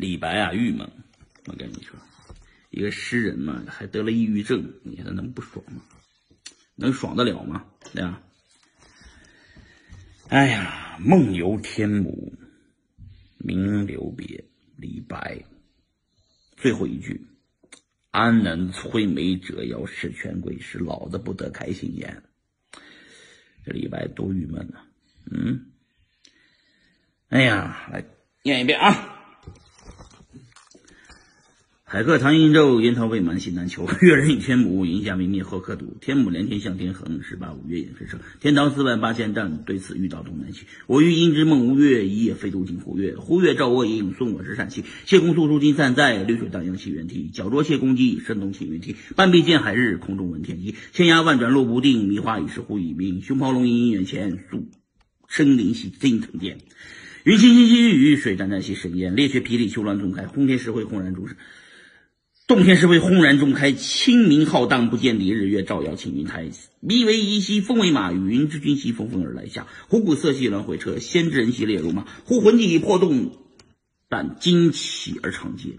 李白啊，郁闷。我跟你说，一个诗人嘛，还得了抑郁症，你说他能不爽吗？能爽得了吗？对吧？哎呀，梦游天姥，名留别。李白，最后一句：“安能摧眉折腰事权贵，使老子不得开心颜。”这李白多郁闷呐！嗯，哎呀，来念一遍啊。海客唐寅宙，烟涛未满西南秋。越人语天姥，云霞明灭何可睹。天姥连天向天横，十八五岳掩赤城。天堂四万八千丈，对此欲倒东南西。我欲因之梦吴越，一夜飞渡尽胡越。胡越照我影，送我至善溪。谢公宿处今散在，绿水荡漾起猿啼。脚着谢公屐，声动青云梯。半壁见海日，空中闻天鸡。千崖万转落不定，迷花已是忽已明。熊咆龙吟眼前，宿深林兮惊腾电。云清清兮欲雨，水湛湛兮生烟。烈血霹雳，丘峦纵开，轰天石灰轰然中。洞天石灰轰然中开，清明浩荡不见底，日月照耀青云台。迷为夷兮风为马，云之君兮风风而来下。虎鼓瑟兮鸾回车，先知人兮列如马。呼魂悸魄动，但惊起而长嗟。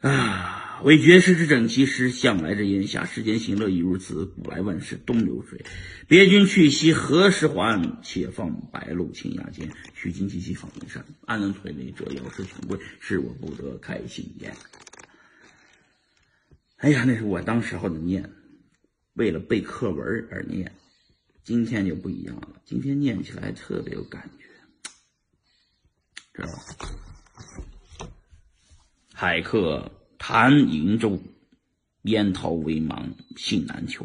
啊！为绝世之整齐师，向来之炎夏。世间行乐亦如此，古来万事东流水。别君去兮何时还？且放白鹿青崖间。须惊戚兮访云山，安能摧眉折腰事权贵？使我不得开心颜。哎呀，那是我当时候的念，为了背课文而念。今天就不一样了，今天念起来特别有感觉，知道吧？海客谈瀛洲，烟涛微茫信难求。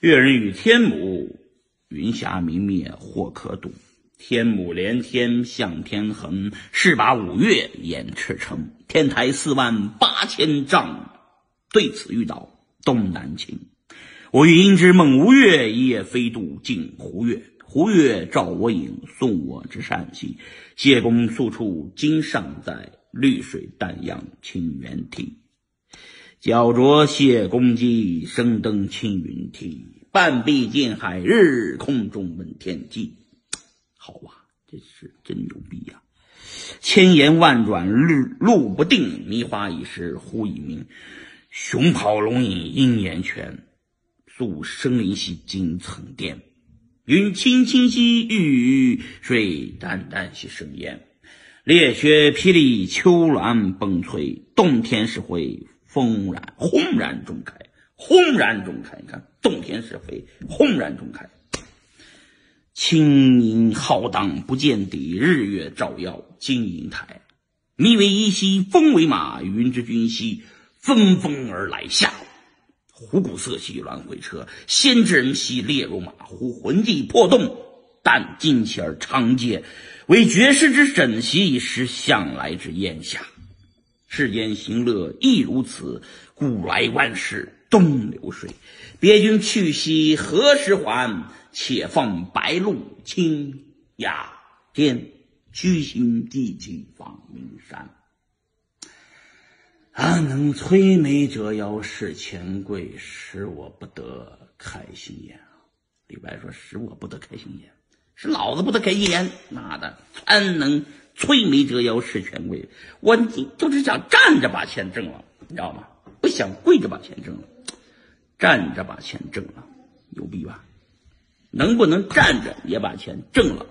越人语天姥，云霞明灭或可睹。天姥连天向天横，势拔五岳掩赤城。天台四万八千丈。对此欲倒东南倾，我欲因之梦吴越，一夜飞渡尽胡越。胡越照我影，送我至善溪。谢公宿处今尚在，绿水淡漾清猿啼。脚着谢公屐，声登青云梯。半壁见海日，空中闻天鸡。好啊，这是真牛逼呀！千言万转路路不定，迷花已时忽已明。熊咆龙吟鹰眼泉，宿深林兮惊层巅。云青青兮欲雨，水澹澹兮生烟。烈雪霹雳，秋峦崩摧。洞天石灰，轰然轰然中开，轰然中开。你看，洞天石灰，轰然中开。青云浩荡不见底，日月照耀金银台。迷为衣兮风为马，云之君兮。纷纷而来下，虎鼓瑟兮鸾回车，先知人兮列如马。呼魂悸魄动，但惊起而长嗟。为绝世之枕席，识向来之烟霞。世间行乐亦如此，古来万事东流水。别君去兮何时还？且放白鹿青崖间，居心寂寂访名山。安能摧眉折腰事权贵，使我不得开心颜啊！李白说：“使我不得开心颜，是老子不得开心颜。妈的，安能摧眉折腰事权贵？我就是想站着把钱挣了，你知道吗？不想跪着把钱挣了，站着把钱挣了，牛逼吧？能不能站着也把钱挣了？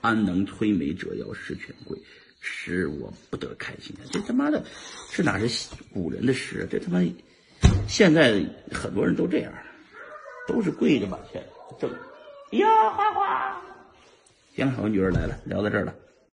安能摧眉折腰事权贵？”使我不得开心这他妈的这哪是古人的诗？这他妈现在很多人都这样，都是跪着把钱挣。呀，花花，行，我女儿来了，聊到这儿了。